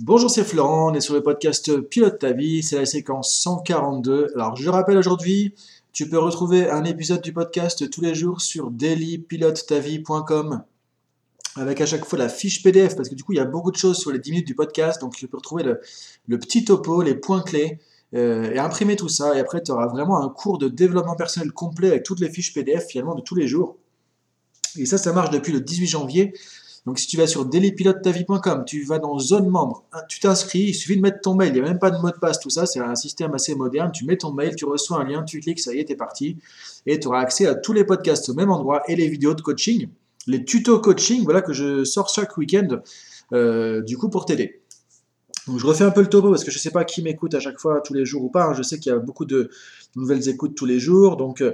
Bonjour, c'est Florent, on est sur le podcast Pilote ta vie, c'est la séquence 142. Alors je rappelle aujourd'hui, tu peux retrouver un épisode du podcast tous les jours sur dailypilotetavie.com avec à chaque fois la fiche PDF parce que du coup il y a beaucoup de choses sur les 10 minutes du podcast, donc tu peux retrouver le, petit topo, les points clés euh, et imprimer tout ça et après tu auras vraiment un cours de développement personnel complet avec toutes les fiches PDF finalement de tous les jours. Et ça, ça marche depuis le 18 janvier. Donc si tu vas sur dailypilotetavie.com, tu vas dans zone membre, hein, tu t'inscris, il suffit de mettre ton mail, il n'y a même pas de mot de passe, tout ça, c'est un système assez moderne, tu mets ton mail, tu reçois un lien, tu cliques, ça y est, t'es parti, et tu auras accès à tous les podcasts au même endroit et les vidéos de coaching, les tutos coaching, voilà, que je sors chaque week-end, euh, du coup, pour t'aider. Donc je refais un peu le topo parce que je ne sais pas qui m'écoute à chaque fois, tous les jours ou pas, hein. je sais qu'il y a beaucoup de nouvelles écoutes tous les jours, donc... Euh,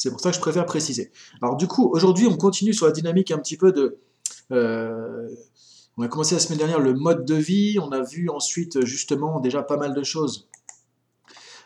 c'est pour ça que je préfère préciser. Alors du coup, aujourd'hui, on continue sur la dynamique un petit peu de, euh, on a commencé la semaine dernière le mode de vie, on a vu ensuite justement déjà pas mal de choses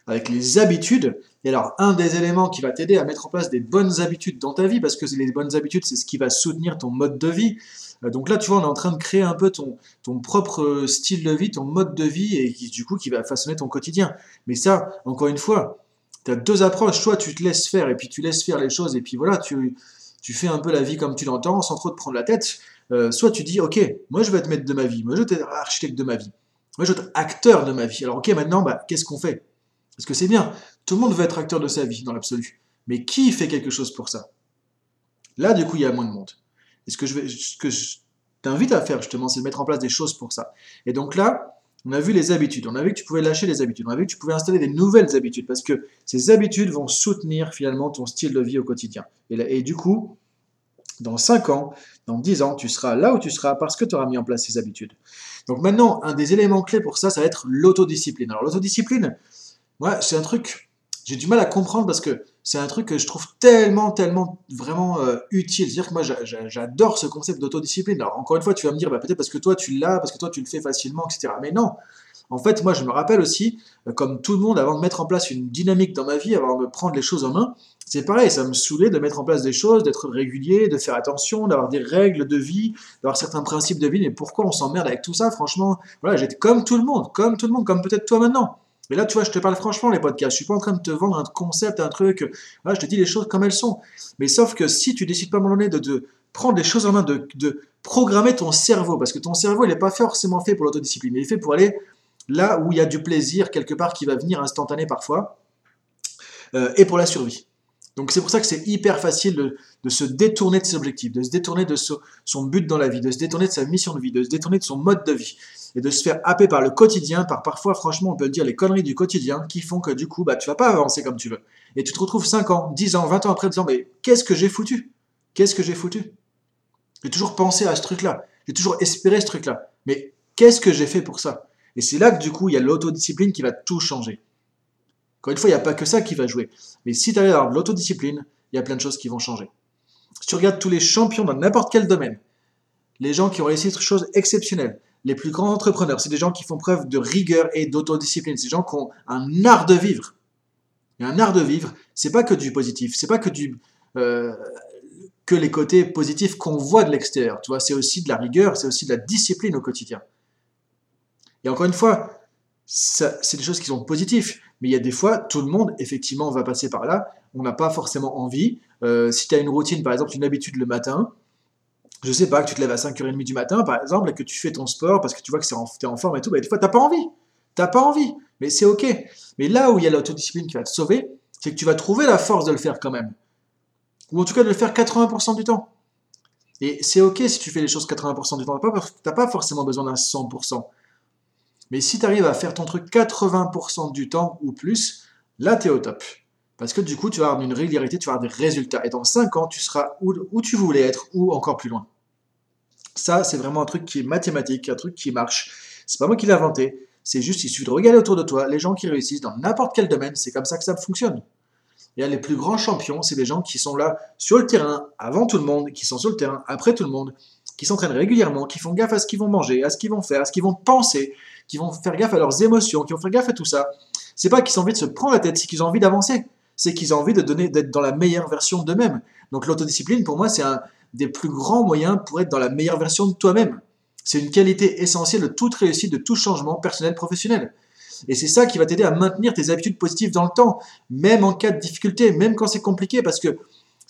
avec les habitudes. Et alors, un des éléments qui va t'aider à mettre en place des bonnes habitudes dans ta vie, parce que les bonnes habitudes, c'est ce qui va soutenir ton mode de vie. Euh, donc là, tu vois, on est en train de créer un peu ton, ton propre style de vie, ton mode de vie, et qui, du coup, qui va façonner ton quotidien. Mais ça, encore une fois, tu as deux approches. Soit tu te laisses faire, et puis tu laisses faire les choses, et puis voilà, tu, tu fais un peu la vie comme tu l'entends, sans trop te prendre la tête. Euh, soit tu dis, ok, moi je vais être maître de ma vie, moi je vais être architecte de ma vie, moi je vais être acteur de ma vie. Alors ok, maintenant, bah, qu'est-ce qu'on fait? Parce que c'est bien, tout le monde veut être acteur de sa vie dans l'absolu. Mais qui fait quelque chose pour ça? Là, du coup, il y a moins de monde. Et ce que je, vais, ce que je t'invite à faire, justement, c'est de mettre en place des choses pour ça. Et donc là, on a vu les habitudes, on a vu que tu pouvais lâcher les habitudes, on a vu que tu pouvais installer des nouvelles habitudes, parce que ces habitudes vont soutenir finalement ton style de vie au quotidien. Et, du coup, dans 5 ans, dans 10 ans, tu seras là où tu seras parce que tu auras mis en place ces habitudes. Donc maintenant, un des éléments clés pour ça, ça va être l'autodiscipline. Alors l'autodiscipline, moi, c'est un truc, j'ai du mal à comprendre parce que c'est un truc que je trouve tellement, tellement vraiment euh, utile. C'est-à-dire que moi, j'adore ce concept d'autodiscipline. Alors encore une fois, tu vas me dire, bah, peut-être parce que toi, tu l'as, parce que toi, tu le fais facilement, etc. Mais non, en fait, moi, je me rappelle aussi, euh, comme tout le monde, avant de mettre en place une dynamique dans ma vie, avant de prendre les choses en main, c'est pareil, ça me saoulait de mettre en place des choses, d'être régulier, de faire attention, d'avoir des règles de vie, d'avoir certains principes de vie. Mais pourquoi on s'emmerde avec tout ça Franchement, voilà, j'étais comme tout le monde, comme tout le monde, comme peut-être toi maintenant. Mais là, tu vois, je te parle franchement, les podcasts. Je suis pas en train de te vendre un concept, un truc. Je te dis les choses comme elles sont. Mais sauf que si tu décides pas à un moment donné de, prendre les choses en main, de, de, programmer ton cerveau, parce que ton cerveau, il n'est pas forcément fait pour l'autodiscipline, il est fait pour aller là où il y a du plaisir quelque part qui va venir instantané parfois, euh, et pour la survie. Donc c'est pour ça que c'est hyper facile de, se détourner de ses objectifs, de se détourner de son but dans la vie, de se détourner de sa mission de vie, de se détourner de son mode de vie, et de se faire happer par le quotidien, par parfois, franchement, on peut le dire, les conneries du quotidien qui font que du coup, bah, tu vas pas avancer comme tu veux. Et tu te retrouves 5 ans, 10 ans, 20 ans après, disant, mais qu'est-ce que j'ai foutu? Qu'est-ce que j'ai foutu? J'ai toujours pensé à ce truc-là, j'ai toujours espéré ce truc-là, mais qu'est-ce que j'ai fait pour ça? Et c'est là que du coup, il y a l'autodiscipline qui va tout changer. Encore une fois, il n'y a pas que ça qui va jouer. Mais si tu arrives à avoir de l'autodiscipline, il y a plein de choses qui vont changer. Si tu regardes tous les champions dans n'importe quel domaine, les gens qui ont réussi des choses exceptionnelles, les plus grands entrepreneurs, c'est des gens qui font preuve de rigueur et d'autodiscipline. C'est des gens qui ont un art de vivre. Et un art de vivre, c'est pas que du positif, c'est pas que du euh, les côtés positifs qu'on voit de l'extérieur. C'est aussi de la rigueur, c'est aussi de la discipline au quotidien. Et encore une fois, c'est des choses qui sont positives. Mais il y a des fois, tout le monde, effectivement, va passer par là. On n'a pas forcément envie. Euh, si tu as une routine, par exemple, une habitude le matin, je sais pas, que tu te lèves à 5h30 du matin, par exemple, et que tu fais ton sport parce que tu vois que tu es en forme et tout, bah, des fois, tu n'as pas envie. Tu n'as pas envie. Mais c'est OK. Mais là où il y a l'autodiscipline qui va te sauver, c'est que tu vas trouver la force de le faire quand même. Ou en tout cas de le faire 80% du temps. Et c'est OK si tu fais les choses 80% du temps. Tu n'as pas forcément besoin d'un 100%. Mais si tu arrives à faire ton truc 80% du temps ou plus, là, tu es au top. Parce que du coup, tu vas avoir une régularité, tu vas avoir des résultats. Et dans 5 ans, tu seras où, tu voulais être ou encore plus loin. Ça, c'est vraiment un truc qui est mathématique, un truc qui marche. C'est pas moi qui l'ai inventé. C'est juste, il suffit de regarder autour de toi les gens qui réussissent dans n'importe quel domaine. C'est comme ça que ça fonctionne. Et les plus grands champions, c'est des gens qui sont là sur le terrain avant tout le monde, qui sont sur le terrain après tout le monde, qui s'entraînent régulièrement, qui font gaffe à ce qu'ils vont manger, à ce qu'ils vont faire, à ce qu'ils vont penser, qui vont faire gaffe à leurs émotions, qui vont faire gaffe à tout ça. C'est pas qu'ils ont envie de se prendre la tête, c'est qu'ils ont envie d'avancer. C'est qu'ils ont envie de donner, d'être dans la meilleure version d'eux-mêmes. Donc l'autodiscipline, pour moi, c'est un des plus grands moyens pour être dans la meilleure version de toi-même. C'est une qualité essentielle de toute réussite, de tout changement personnel, professionnel. Et c'est ça qui va t'aider à maintenir tes habitudes positives dans le temps, même en cas de difficulté, même quand c'est compliqué, parce que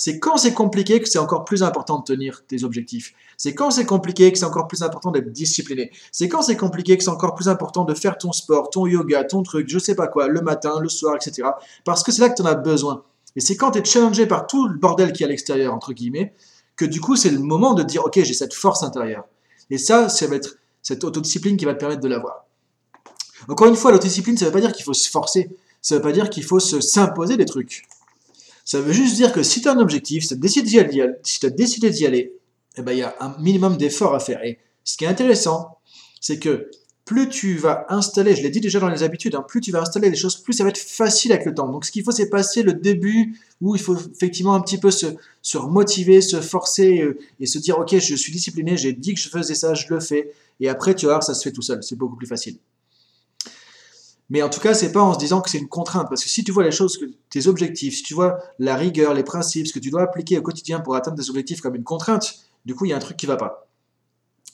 c'est quand c'est compliqué que c'est encore plus important de tenir tes objectifs. C'est quand c'est compliqué que c'est encore plus important d'être discipliné. C'est quand c'est compliqué que c'est encore plus important de faire ton sport, ton yoga, ton truc, je sais pas quoi, le matin, le soir, etc. Parce que c'est là que tu en as besoin. Et c'est quand tu es challengé par tout le bordel qui est à l'extérieur, entre guillemets, que du coup, c'est le moment de dire, OK, j'ai cette force intérieure. Et ça, ça va être cette autodiscipline qui va te permettre de l'avoir. Encore une fois, l'autodiscipline, ça ne veut pas dire qu'il faut se forcer. Ça ne veut pas dire qu'il faut s'imposer des trucs. Ça veut juste dire que si tu as un objectif, si tu as décidé d'y aller, si eh ben, il y a un minimum d'efforts à faire. Et ce qui est intéressant, c'est que plus tu vas installer, je l'ai dit déjà dans les habitudes, hein, plus tu vas installer les choses, plus ça va être facile avec le temps. Donc ce qu'il faut, c'est passer le début où il faut effectivement un petit peu se, se motiver, se forcer euh, et se dire, ok, je suis discipliné, j'ai dit que je faisais ça, je le fais. Et après, tu vas voir, ça se fait tout seul, c'est beaucoup plus facile. Mais en tout cas, c'est pas en se disant que c'est une contrainte, parce que si tu vois les choses, tes objectifs, si tu vois la rigueur, les principes, ce que tu dois appliquer au quotidien pour atteindre tes objectifs comme une contrainte, du coup, il y a un truc qui va pas.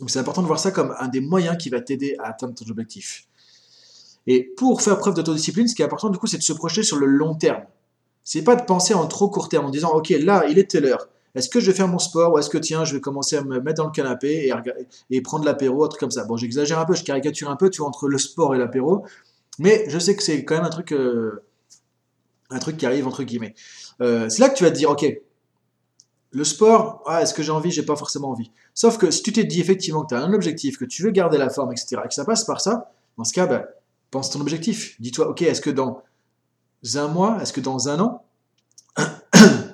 Donc c'est important de voir ça comme un des moyens qui va t'aider à atteindre ton objectif. Et pour faire preuve d'autodiscipline, ce qui est important du coup, c'est de se projeter sur le long terme. C'est pas de penser en trop court terme en disant ok là il est telle heure. Est-ce que je vais faire mon sport ou est-ce que tiens je vais commencer à me mettre dans le canapé et, et prendre l'apéro, un truc comme ça. Bon j'exagère un peu, je caricature un peu, tu vois entre le sport et l'apéro, mais je sais que c'est quand même un truc, euh, un truc qui arrive entre guillemets. Euh, c'est là que tu vas te dire ok le sport, ah, est-ce que j'ai envie? J'ai pas forcément envie. Sauf que si tu t'es dit effectivement que tu as un objectif, que tu veux garder la forme, etc., et que ça passe par ça, dans ce cas, ben, pense ton objectif. Dis-toi, ok, est-ce que dans un mois, est-ce que dans un an,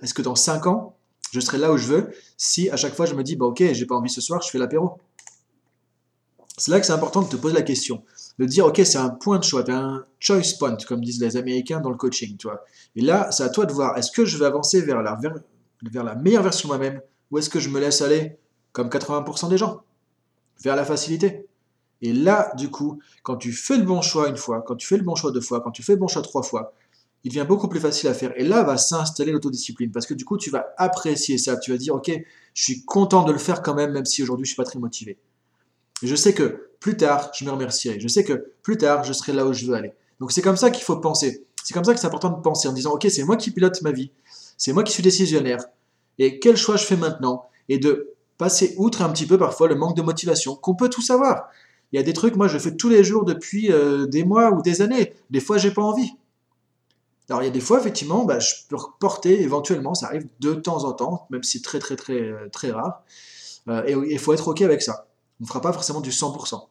est-ce que dans cinq ans, je serai là où je veux si à chaque fois je me dis, bah, ok, j'ai pas envie ce soir, je fais l'apéro? C'est là que c'est important de te poser la question, de dire, ok, c'est un point de choix, un choice point, comme disent les Américains dans le coaching, tu vois. Et là, c'est à toi de voir, est-ce que je vais avancer vers la, vers la meilleure version de moi-même ou est-ce que je me laisse aller comme 80% des gens vers la facilité? Et là, du coup, quand tu fais le bon choix une fois, quand tu fais le bon choix deux fois, quand tu fais le bon choix trois fois, il devient beaucoup plus facile à faire. Et là va s'installer l'autodiscipline parce que du coup, tu vas apprécier ça. Tu vas dire, ok, je suis content de le faire quand même, même si aujourd'hui je suis pas très motivé. Je sais que plus tard, je me remercierai. Je sais que plus tard, je serai là où je veux aller. Donc c'est comme ça qu'il faut penser. C'est comme ça que c'est important de penser en disant, ok, c'est moi qui pilote ma vie. C'est moi qui suis décisionnaire. Et quel choix je fais maintenant? Et de passer outre un petit peu parfois le manque de motivation, qu'on peut tout savoir. Il y a des trucs, moi je fais tous les jours depuis euh, des mois ou des années. Des fois, j'ai pas envie. Alors il y a des fois, effectivement, bah, je peux reporter éventuellement, ça arrive de temps en temps, même si c'est très très très euh, très rare. Euh, et il faut être OK avec ça. Ne fera pas forcément du 100%.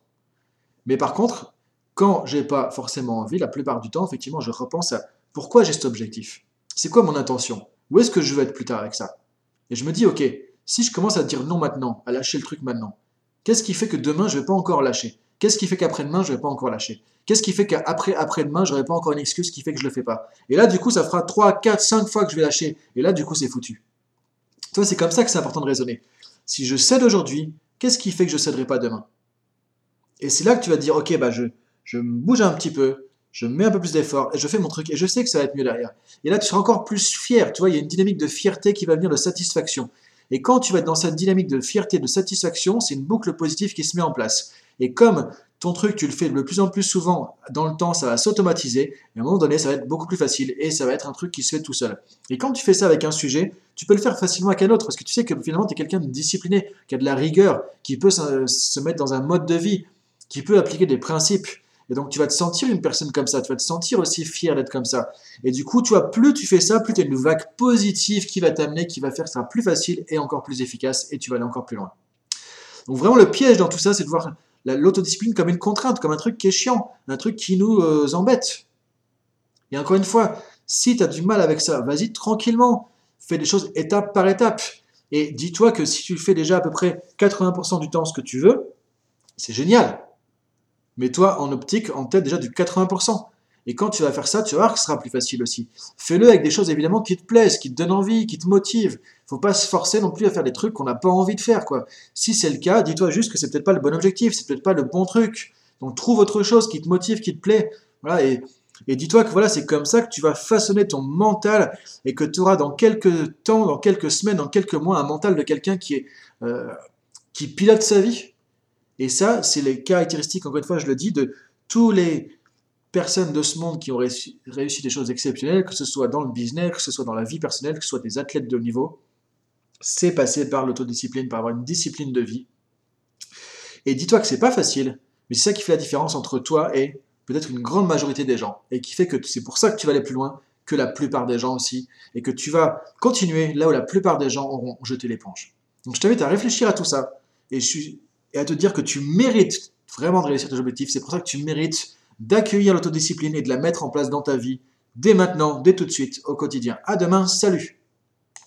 Mais par contre, quand j'ai pas forcément envie, la plupart du temps, effectivement, je repense à pourquoi j'ai cet objectif. C'est quoi mon intention? Où est-ce que je veux être plus tard avec ça? Et je me dis, ok, si je commence à dire non maintenant, à lâcher le truc maintenant, qu'est-ce qui fait que demain je vais pas encore lâcher? Qu'est-ce qui fait qu'après-demain je vais pas encore lâcher? Qu'est-ce qui fait qu'après après-demain j'aurai pas encore une excuse qui fait que je le fais pas? Et là du coup ça fera 3, 4, 5 fois que je vais lâcher. Et là du coup c'est foutu. Toi c'est comme ça que c'est important de raisonner. Si je cède aujourd'hui, qu'est-ce qui fait que je céderai pas demain? Et c'est là que tu vas dire ok bah je, je me bouge un petit peu, je mets un peu plus d'effort et je fais mon truc et je sais que ça va être mieux derrière. Et là, tu seras encore plus fier. Tu vois, il y a une dynamique de fierté qui va venir de satisfaction. Et quand tu vas être dans cette dynamique de fierté, de satisfaction, c'est une boucle positive qui se met en place. Et comme ton truc, tu le fais de plus en plus souvent dans le temps, ça va s'automatiser. Et à un moment donné, ça va être beaucoup plus facile et ça va être un truc qui se fait tout seul. Et quand tu fais ça avec un sujet, tu peux le faire facilement avec un autre parce que tu sais que finalement, tu es quelqu'un de discipliné, qui a de la rigueur, qui peut se mettre dans un mode de vie, qui peut appliquer des principes et donc, tu vas te sentir une personne comme ça, tu vas te sentir aussi fier d'être comme ça. Et du coup, tu vois, plus tu fais ça, plus tu as une vague positive qui va t'amener, qui va faire ça sera plus facile et encore plus efficace, et tu vas aller encore plus loin. Donc, vraiment, le piège dans tout ça, c'est de voir l'autodiscipline comme une contrainte, comme un truc qui est chiant, un truc qui nous euh, embête. Et encore une fois, si tu as du mal avec ça, vas-y tranquillement, fais des choses étape par étape. Et dis-toi que si tu fais déjà à peu près 80% du temps ce que tu veux, c'est génial. Mets-toi en optique en tête déjà du 80%. Et quand tu vas faire ça, tu vas voir que ce sera plus facile aussi. Fais-le avec des choses évidemment qui te plaisent, qui te donnent envie, qui te motivent. Faut pas se forcer non plus à faire des trucs qu'on n'a pas envie de faire, quoi. Si c'est le cas, dis-toi juste que c'est peut-être pas le bon objectif, c'est peut-être pas le bon truc. Donc trouve autre chose qui te motive, qui te plaît. Voilà, et, dis-toi que voilà, c'est comme ça que tu vas façonner ton mental et que tu auras dans quelques temps, dans quelques semaines, dans quelques mois, un mental de quelqu'un qui euh, qui pilote sa vie, Et ça, c'est les caractéristiques, encore une fois, je le dis, de tous les personnes de ce monde qui ont réussi, des choses exceptionnelles, que ce soit dans le business, que ce soit dans la vie personnelle, que ce soit des athlètes de haut niveau, c'est passer par l'autodiscipline, par avoir une discipline de vie. Et dis-toi que c'est pas facile, mais c'est ça qui fait la différence entre toi et peut-être une grande majorité des gens, et qui fait que c'est pour ça que tu vas aller plus loin que la plupart des gens aussi, et que tu vas continuer là où la plupart des gens auront jeté l'éponge. Donc je t'invite à réfléchir à tout ça, et, et à te dire que tu mérites vraiment de réussir tes objectifs. C'est pour ça que tu mérites d'accueillir l'autodiscipline et de la mettre en place dans ta vie dès maintenant, dès tout de suite, au quotidien. À demain, salut